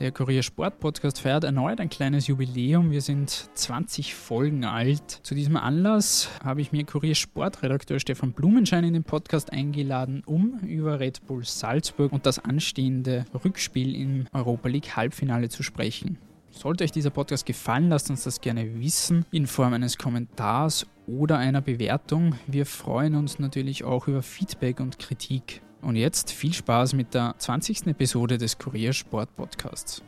Der Kurier Sport Podcast feiert erneut ein kleines Jubiläum. Wir sind 20 Folgen alt. Zu diesem Anlass habe ich mir Kurier Sportredakteur Stefan Blumenschein in den Podcast eingeladen, um über Red Bull Salzburg und das anstehende Rückspiel im Europa League Halbfinale zu sprechen. Sollte euch dieser Podcast gefallen, lasst uns das gerne wissen in Form eines Kommentars oder einer Bewertung. Wir freuen uns natürlich auch über Feedback und Kritik. Und jetzt viel Spaß mit der 20. Episode des Kurier Sport Podcasts.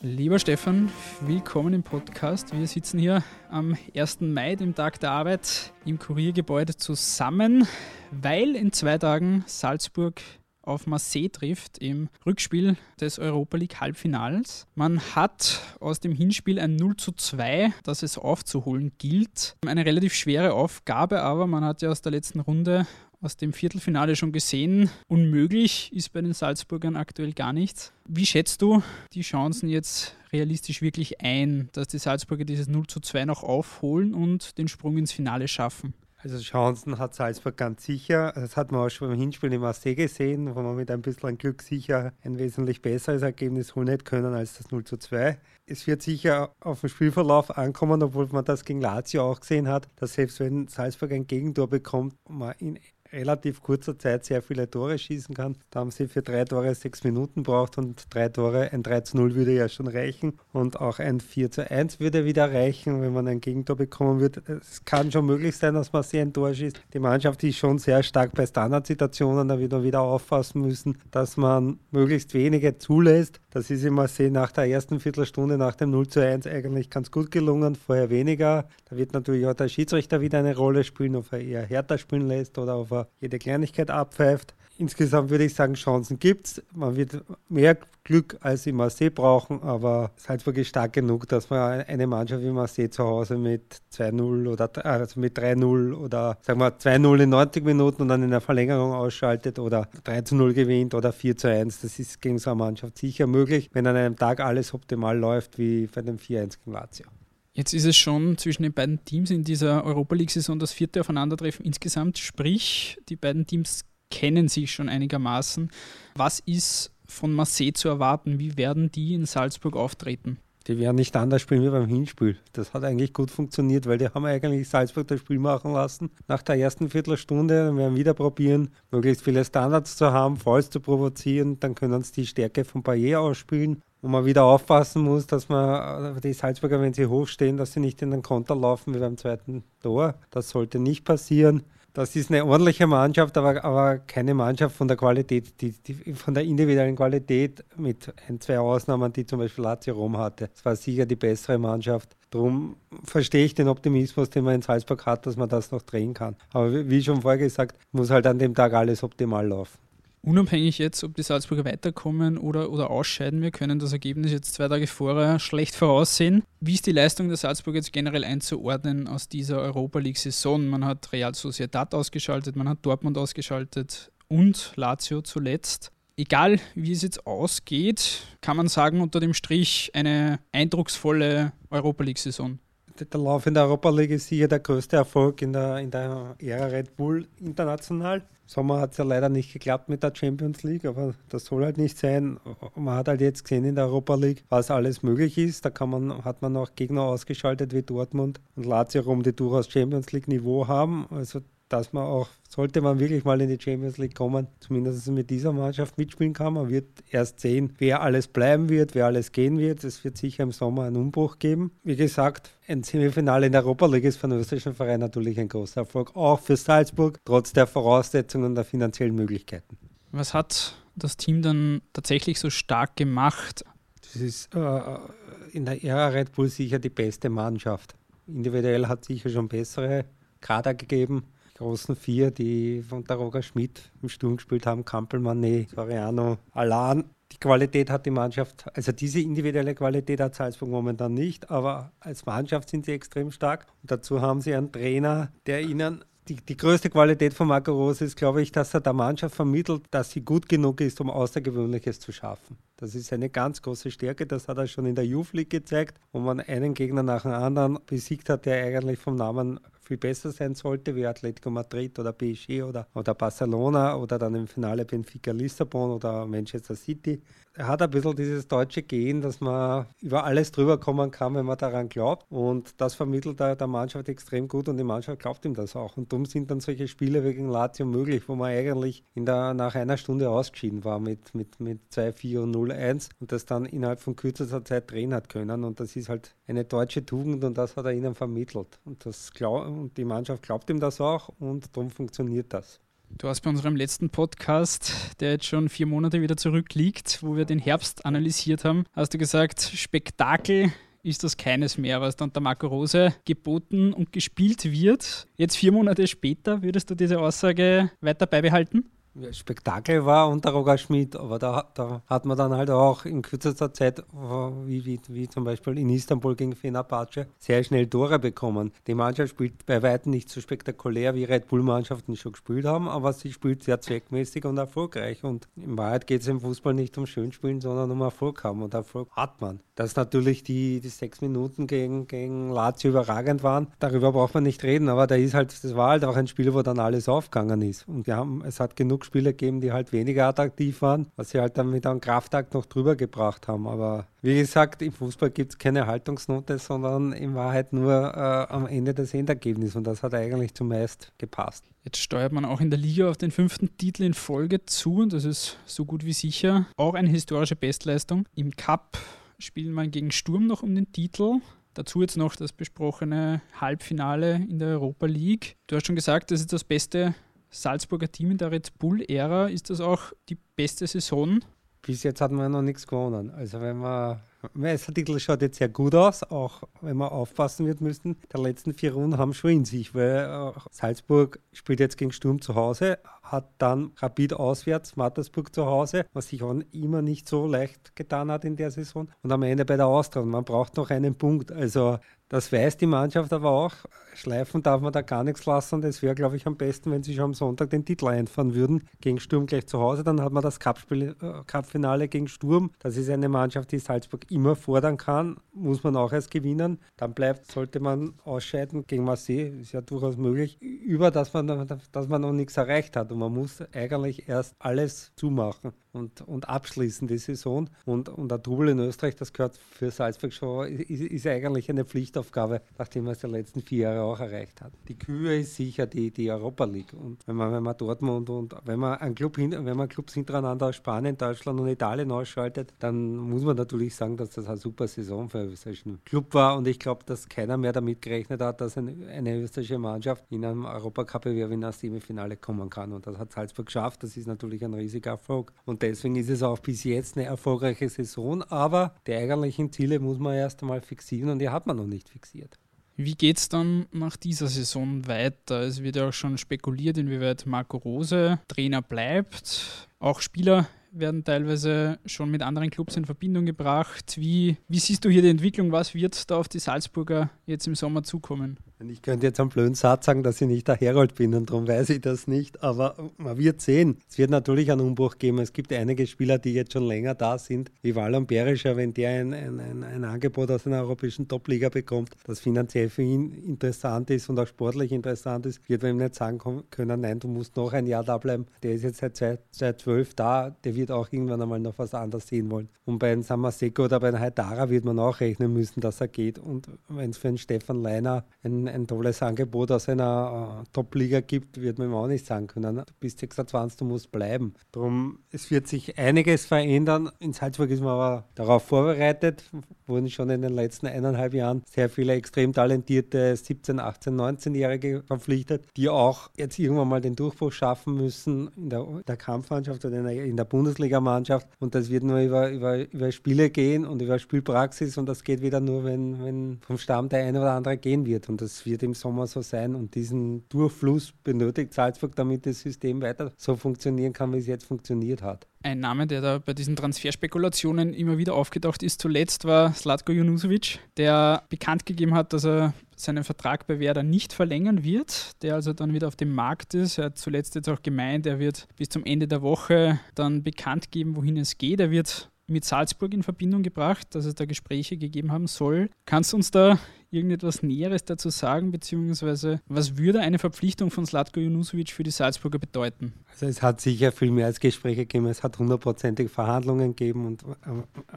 Lieber Stefan, willkommen im Podcast. Wir sitzen hier am 1. Mai, dem Tag der Arbeit, im Kuriergebäude zusammen, weil in zwei Tagen Salzburg auf Marseille trifft im Rückspiel des Europa League Halbfinals. Man hat aus dem Hinspiel ein 0 zu 2, das es aufzuholen gilt. Eine relativ schwere Aufgabe, aber man hat ja aus der letzten Runde aus dem Viertelfinale schon gesehen. Unmöglich ist bei den Salzburgern aktuell gar nichts. Wie schätzt du die Chancen jetzt realistisch wirklich ein, dass die Salzburger dieses 0 zu 2 noch aufholen und den Sprung ins Finale schaffen? Also Chancen hat Salzburg ganz sicher. Das hat man auch schon beim Hinspiel in Marseille gesehen, wo man mit ein bisschen Glück sicher ein wesentlich besseres Ergebnis holen hätte können als das 0 zu 2. Es wird sicher auf den Spielverlauf ankommen, obwohl man das gegen Lazio auch gesehen hat, dass selbst wenn Salzburg ein Gegentor bekommt, man in relativ kurzer Zeit sehr viele Tore schießen kann. Da haben sie für drei Tore sechs Minuten braucht und drei Tore, ein 3 zu 0 würde ja schon reichen und auch ein 4 zu 1 würde wieder reichen, wenn man ein Gegentor bekommen würde. Es kann schon möglich sein, dass man sehr ein Tor schießt. Die Mannschaft ist schon sehr stark bei Standardsituationen, da wird man wieder aufpassen müssen, dass man möglichst wenige zulässt. Das ist immer sehr nach der ersten Viertelstunde nach dem 0 zu 1 eigentlich ganz gut gelungen, vorher weniger. Da wird natürlich auch der Schiedsrichter wieder eine Rolle spielen, ob er eher härter spielen lässt oder ob er jede Kleinigkeit abpfeift. Insgesamt würde ich sagen, Chancen gibt es. Man wird mehr Glück als im Marseille brauchen, aber Salzburg ist stark genug, dass man eine Mannschaft wie Marseille zu Hause mit 2-0 oder also mit 3-0 oder sagen wir 2-0 in 90 Minuten und dann in der Verlängerung ausschaltet oder 3-0 gewinnt oder 4-1. Das ist gegen so eine Mannschaft sicher möglich, wenn an einem Tag alles optimal läuft, wie bei dem 4-1 gegen Lazio. Jetzt ist es schon zwischen den beiden Teams in dieser Europa League-Saison das vierte Aufeinandertreffen insgesamt. Sprich, die beiden Teams kennen sich schon einigermaßen. Was ist von Marseille zu erwarten? Wie werden die in Salzburg auftreten? Die werden nicht anders spielen wie beim Hinspiel. Das hat eigentlich gut funktioniert, weil die haben eigentlich Salzburg das Spiel machen lassen. Nach der ersten Viertelstunde wir werden wieder probieren, möglichst viele Standards zu haben, Falls zu provozieren. Dann können sie die Stärke von Payet ausspielen wo man wieder aufpassen muss, dass man äh, die Salzburger, wenn sie hochstehen, dass sie nicht in den Konter laufen wie beim zweiten Tor. Das sollte nicht passieren. Das ist eine ordentliche Mannschaft, aber, aber keine Mannschaft von der Qualität, die, die, von der individuellen Qualität mit ein, zwei Ausnahmen, die zum Beispiel Lazio Rom hatte. Es war sicher die bessere Mannschaft. Darum verstehe ich den Optimismus, den man in Salzburg hat, dass man das noch drehen kann. Aber wie schon vorher gesagt, muss halt an dem Tag alles optimal laufen. Unabhängig jetzt, ob die Salzburger weiterkommen oder, oder ausscheiden, wir können das Ergebnis jetzt zwei Tage vorher schlecht voraussehen. Wie ist die Leistung der Salzburger jetzt generell einzuordnen aus dieser Europa League-Saison? Man hat Real Sociedad ausgeschaltet, man hat Dortmund ausgeschaltet und Lazio zuletzt. Egal wie es jetzt ausgeht, kann man sagen, unter dem Strich eine eindrucksvolle Europa League-Saison der Lauf in der Europa League ist sicher der größte Erfolg in der, in der Ära Red Bull international. Sommer hat es ja leider nicht geklappt mit der Champions League, aber das soll halt nicht sein. Man hat halt jetzt gesehen in der Europa League, was alles möglich ist. Da kann man, hat man auch Gegner ausgeschaltet wie Dortmund und Lazio Rom, die durchaus Champions League Niveau haben. Also dass man auch, sollte man wirklich mal in die Champions League kommen, zumindest mit dieser Mannschaft mitspielen kann. Man wird erst sehen, wer alles bleiben wird, wer alles gehen wird. Es wird sicher im Sommer einen Umbruch geben. Wie gesagt, ein Semifinale in der Europa League ist für den österreichischen Verein natürlich ein großer Erfolg, auch für Salzburg, trotz der Voraussetzungen und der finanziellen Möglichkeiten. Was hat das Team dann tatsächlich so stark gemacht? Das ist äh, in der Ära Red Bull sicher die beste Mannschaft. Individuell hat sicher schon bessere Kader gegeben großen vier, die von Daroga Schmidt im Sturm gespielt haben, Kampelmann, nee, Soriano, Alan. Die Qualität hat die Mannschaft, also diese individuelle Qualität hat Salzburg momentan nicht, aber als Mannschaft sind sie extrem stark. Und dazu haben sie einen Trainer, der ihnen die, die größte Qualität von Marco Rose ist, glaube ich, dass er der Mannschaft vermittelt, dass sie gut genug ist, um Außergewöhnliches zu schaffen. Das ist eine ganz große Stärke. Das hat er schon in der Youth League gezeigt, wo man einen Gegner nach dem anderen besiegt hat, der eigentlich vom Namen viel besser sein sollte, wie Atletico Madrid oder PSG oder, oder Barcelona oder dann im Finale Benfica Lissabon oder Manchester City. Er hat ein bisschen dieses deutsche Gen, dass man über alles drüber kommen kann, wenn man daran glaubt. Und das vermittelt er der Mannschaft extrem gut und die Mannschaft glaubt ihm das auch. Und darum sind dann solche Spiele gegen Lazio möglich, wo man eigentlich in der, nach einer Stunde ausgeschieden war mit, mit, mit 2-4 und 0-1 und das dann innerhalb von kürzester Zeit drehen hat können. Und das ist halt eine deutsche Tugend und das hat er ihnen vermittelt. Und, das glaub, und die Mannschaft glaubt ihm das auch und darum funktioniert das. Du hast bei unserem letzten Podcast, der jetzt schon vier Monate wieder zurückliegt, wo wir den Herbst analysiert haben, hast du gesagt, Spektakel ist das keines mehr, was dann der Marco Rose geboten und gespielt wird. Jetzt vier Monate später, würdest du diese Aussage weiter beibehalten? Spektakel war unter Roger Schmidt, aber da, da, hat man dann halt auch in kürzester Zeit, wie, wie, wie zum Beispiel in Istanbul gegen Fenerbahce, sehr schnell Tore bekommen. Die Mannschaft spielt bei weitem nicht so spektakulär, wie Red Bull-Mannschaften schon gespielt haben, aber sie spielt sehr zweckmäßig und erfolgreich. Und in Wahrheit geht es im Fußball nicht um Schönspielen, sondern um Erfolg haben. Und Erfolg hat man. Dass natürlich die, die sechs Minuten gegen, gegen Lazio überragend waren, darüber braucht man nicht reden, aber da ist halt, das war halt auch ein Spiel, wo dann alles aufgegangen ist. Und wir haben, es hat genug Spieler gegeben, die halt weniger attraktiv waren, was sie halt dann mit einem Kraftakt noch drüber gebracht haben. Aber wie gesagt, im Fußball gibt es keine Haltungsnote, sondern in Wahrheit nur äh, am Ende das Endergebnis und das hat eigentlich zumeist gepasst. Jetzt steuert man auch in der Liga auf den fünften Titel in Folge zu und das ist so gut wie sicher auch eine historische Bestleistung. Im Cup spielen man gegen Sturm noch um den Titel. Dazu jetzt noch das besprochene Halbfinale in der Europa League. Du hast schon gesagt, das ist das beste Salzburger Team in der Red Bull-Ära. Ist das auch die beste Saison? Bis jetzt hat man noch nichts gewonnen. Also wenn man Meistertitel schaut jetzt sehr gut aus, auch wenn wir aufpassen wird müssen. Die letzten vier Runden haben schon in sich, weil äh, Salzburg spielt jetzt gegen Sturm zu Hause, hat dann Rapid auswärts, Mattersburg zu Hause, was sich auch immer nicht so leicht getan hat in der Saison. Und am Ende bei der Austria. Man braucht noch einen Punkt. Also das weiß die Mannschaft aber auch. Schleifen darf man da gar nichts lassen. Das wäre, glaube ich, am besten, wenn sie schon am Sonntag den Titel einfahren würden. Gegen Sturm gleich zu Hause. Dann hat man das Cup-Finale äh, Cup gegen Sturm. Das ist eine Mannschaft, die Salzburg immer fordern kann. Muss man auch erst gewinnen. Dann bleibt, sollte man ausscheiden gegen Marseille. Ist ja durchaus möglich. Über das man, dass man noch nichts erreicht hat. Und man muss eigentlich erst alles zumachen und, und abschließen die Saison. Und, und der Double in Österreich, das gehört für Salzburg schon, ist, ist eigentlich eine Pflichtaufgabe, nachdem man es die letzten vier Jahre auch erreicht hat. Die Kühe ist sicher die, die Europa League. Und wenn man, wenn man Dortmund und wenn man einen Club hin, wenn man Clubs hintereinander aus Spanien, Deutschland und Italien ausschaltet, dann muss man natürlich sagen, dass das eine super Saison für einen österreichischen Club war. Und ich glaube, dass keiner mehr damit gerechnet hat, dass eine, eine österreichische Mannschaft in einem Europacup-Bewerb in das Semifinale kommen kann. Und das hat Salzburg geschafft. Das ist natürlich ein riesiger Erfolg. Und deswegen ist es auch bis jetzt eine erfolgreiche Saison. Aber die eigentlichen Ziele muss man erst einmal fixieren und die hat man noch nicht fixiert. Wie geht es dann nach dieser Saison weiter? Es wird ja auch schon spekuliert, inwieweit Marco Rose Trainer bleibt. Auch Spieler werden teilweise schon mit anderen Clubs in Verbindung gebracht. Wie, wie siehst du hier die Entwicklung? Was wird da auf die Salzburger jetzt im Sommer zukommen? Ich könnte jetzt einen blöden Satz sagen, dass ich nicht der Herold bin und darum weiß ich das nicht, aber man wird sehen. Es wird natürlich einen Umbruch geben. Es gibt einige Spieler, die jetzt schon länger da sind, wie Wallon Berischer, wenn der ein, ein, ein, Angebot aus einer europäischen Top-Liga bekommt, das finanziell für ihn interessant ist und auch sportlich interessant ist, wird man ihm nicht sagen können, nein, du musst noch ein Jahr da bleiben. Der ist jetzt seit, seit zwölf da, der wird auch irgendwann einmal noch was anderes sehen wollen. Und bei einem Samaseko oder bei einem Haidara wird man auch rechnen müssen, dass er geht. Und wenn es für einen Stefan Leiner ein ein tolles Angebot aus einer äh, Top-Liga gibt, wird man ihm auch nicht sagen können. Du bist 26, du musst bleiben. Darum, es wird sich einiges verändern. In Salzburg ist man aber darauf vorbereitet. Wurden schon in den letzten eineinhalb Jahren sehr viele extrem talentierte 17, 18, 19-Jährige verpflichtet, die auch jetzt irgendwann mal den Durchbruch schaffen müssen in der, der Kampfmannschaft oder in der, in der Bundesligamannschaft. Und das wird nur über, über, über Spiele gehen und über Spielpraxis und das geht wieder nur, wenn, wenn vom Stamm der eine oder andere gehen wird. Und das wird im Sommer so sein und diesen Durchfluss benötigt Salzburg, damit das System weiter so funktionieren kann, wie es jetzt funktioniert hat. Ein Name, der da bei diesen Transferspekulationen immer wieder aufgetaucht ist, zuletzt war Slatko Junusovic, der bekannt gegeben hat, dass er seinen Vertrag bei Werder nicht verlängern wird, der also dann wieder auf dem Markt ist. Er hat zuletzt jetzt auch gemeint, er wird bis zum Ende der Woche dann bekannt geben, wohin es geht. Er wird mit Salzburg in Verbindung gebracht, dass es da Gespräche gegeben haben soll. Kannst du uns da irgendetwas Näheres dazu sagen, beziehungsweise was würde eine Verpflichtung von Slatko Junusovic für die Salzburger bedeuten? Also es hat sicher viel mehr als Gespräche gegeben, es hat hundertprozentig Verhandlungen gegeben und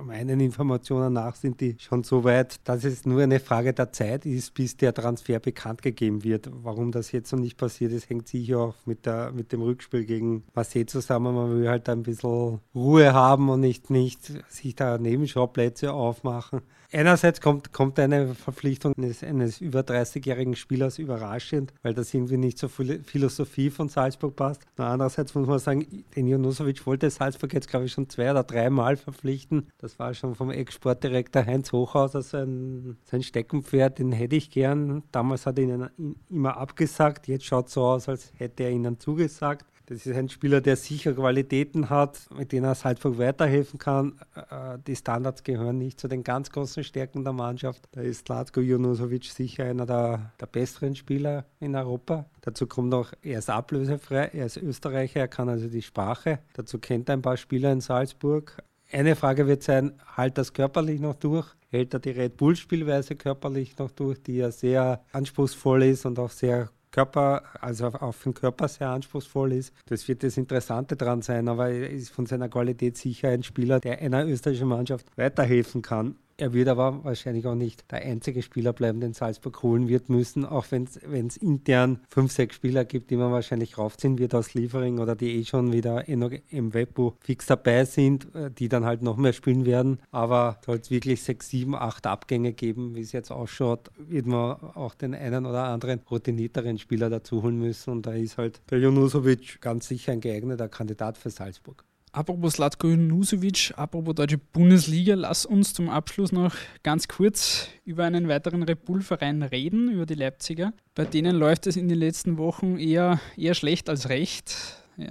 meinen Informationen nach sind die schon so weit, dass es nur eine Frage der Zeit ist, bis der Transfer bekannt gegeben wird. Warum das jetzt noch nicht passiert ist, hängt sicher auch mit, der, mit dem Rückspiel gegen Marseille zusammen. Man will halt ein bisschen Ruhe haben und nicht, nicht sich da Nebenschauplätze aufmachen. Einerseits kommt, kommt eine Verpflichtung eines, eines über 30-jährigen Spielers überraschend, weil das irgendwie nicht zur Philosophie von Salzburg passt. Andererseits muss man sagen, den Junusovic wollte Salzburg jetzt, glaube ich, schon zwei oder dreimal verpflichten. Das war schon vom Ex-Sportdirektor Heinz Hochhauser sein, sein Steckenpferd, den hätte ich gern. Damals hat er ihn immer abgesagt. Jetzt schaut es so aus, als hätte er ihnen zugesagt. Das ist ein Spieler, der sicher Qualitäten hat, mit denen er Salzburg weiterhelfen kann. Äh, die Standards gehören nicht zu den ganz großen Stärken der Mannschaft. Da ist Latko Junusovic sicher einer der, der besseren Spieler in Europa. Dazu kommt noch, er ist ablösefrei, er ist Österreicher, er kann also die Sprache. Dazu kennt er ein paar Spieler in Salzburg. Eine Frage wird sein, halt das körperlich noch durch? Hält er die Red Bull-Spielweise körperlich noch durch, die ja sehr anspruchsvoll ist und auch sehr Körper, also auf den Körper sehr anspruchsvoll ist. Das wird das Interessante daran sein, aber er ist von seiner Qualität sicher ein Spieler, der einer österreichischen Mannschaft weiterhelfen kann. Er wird aber wahrscheinlich auch nicht der einzige Spieler bleiben, den Salzburg holen wird müssen, auch wenn es intern fünf, sechs Spieler gibt, die man wahrscheinlich raufziehen wird aus Liefering oder die eh schon wieder im Webbo fix dabei sind, äh, die dann halt noch mehr spielen werden. Aber soll es wirklich sechs, sieben, acht Abgänge geben, wie es jetzt ausschaut, wird man auch den einen oder anderen routinierteren Spieler dazu holen müssen. Und da ist halt der Junusovic ganz sicher ein geeigneter Kandidat für Salzburg. Apropos Slatko Nusovic, apropos deutsche Bundesliga, lass uns zum Abschluss noch ganz kurz über einen weiteren Red Bull-Verein reden, über die Leipziger. Bei denen läuft es in den letzten Wochen eher, eher schlecht als recht.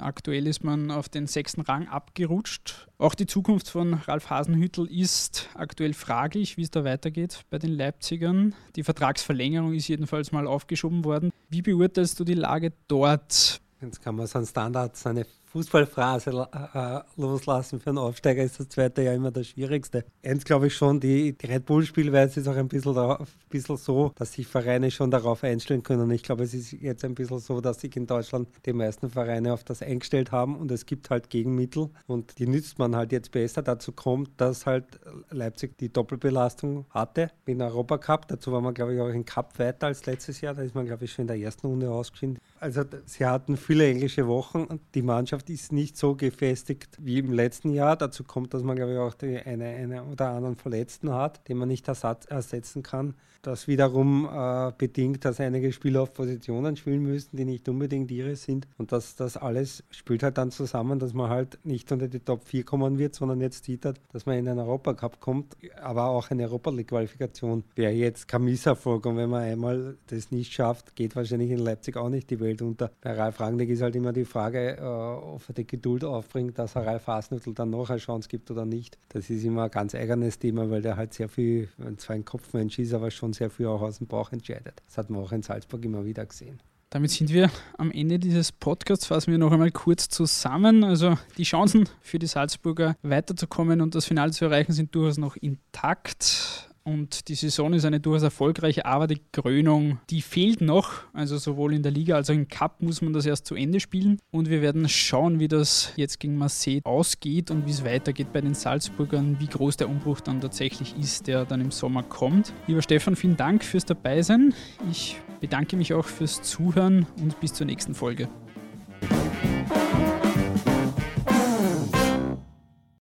Aktuell ist man auf den sechsten Rang abgerutscht. Auch die Zukunft von Ralf Hasenhüttel ist aktuell fraglich, wie es da weitergeht bei den Leipzigern. Die Vertragsverlängerung ist jedenfalls mal aufgeschoben worden. Wie beurteilst du die Lage dort? Jetzt kann man so einen Standard, seine Fußballphrase äh, loslassen für einen Aufsteiger ist das zweite ja immer das Schwierigste. Eins glaube ich schon, die, die Red Bull-Spielweise ist auch ein bisschen, da, ein bisschen so, dass sich Vereine schon darauf einstellen können. Ich glaube, es ist jetzt ein bisschen so, dass sich in Deutschland die meisten Vereine auf das eingestellt haben und es gibt halt Gegenmittel und die nützt man halt jetzt besser. Dazu kommt, dass halt Leipzig die Doppelbelastung hatte im Europacup. Dazu war man, glaube ich, auch im Cup weiter als letztes Jahr. Da ist man, glaube ich, schon in der ersten Runde ausgeschieden. Also sie hatten viele englische Wochen und die Mannschaft Mannschaft ist nicht so gefestigt wie im letzten Jahr. Dazu kommt, dass man, glaube ich, auch die eine, eine oder anderen Verletzten hat, den man nicht ersatz, ersetzen kann. Das wiederum äh, bedingt, dass einige Spieler auf Positionen spielen müssen, die nicht unbedingt ihre sind. Und das, das alles spielt halt dann zusammen, dass man halt nicht unter die Top 4 kommen wird, sondern jetzt hat, dass man in den Europacup kommt, aber auch eine Europa League-Qualifikation wäre jetzt kein Misserfolg. Und wenn man einmal das nicht schafft, geht wahrscheinlich in Leipzig auch nicht die Welt unter. Bei Ralf Rangnick ist halt immer die Frage, äh, ob er die Geduld aufbringt, dass er Ralf Hasenhüttl dann noch eine Chance gibt oder nicht. Das ist immer ein ganz eigenes Thema, weil der halt sehr viel, zwar ein Kopfmensch ist, aber schon sehr viel auch aus dem Bauch entscheidet. Das hat man auch in Salzburg immer wieder gesehen. Damit sind wir am Ende dieses Podcasts. Fassen wir noch einmal kurz zusammen. Also die Chancen für die Salzburger weiterzukommen und das Finale zu erreichen sind durchaus noch intakt. Und die Saison ist eine durchaus erfolgreiche, aber die Krönung, die fehlt noch. Also sowohl in der Liga als auch im Cup muss man das erst zu Ende spielen. Und wir werden schauen, wie das jetzt gegen Marseille ausgeht und wie es weitergeht bei den Salzburgern, wie groß der Umbruch dann tatsächlich ist, der dann im Sommer kommt. Lieber Stefan, vielen Dank fürs Dabeisein. Ich bedanke mich auch fürs Zuhören und bis zur nächsten Folge.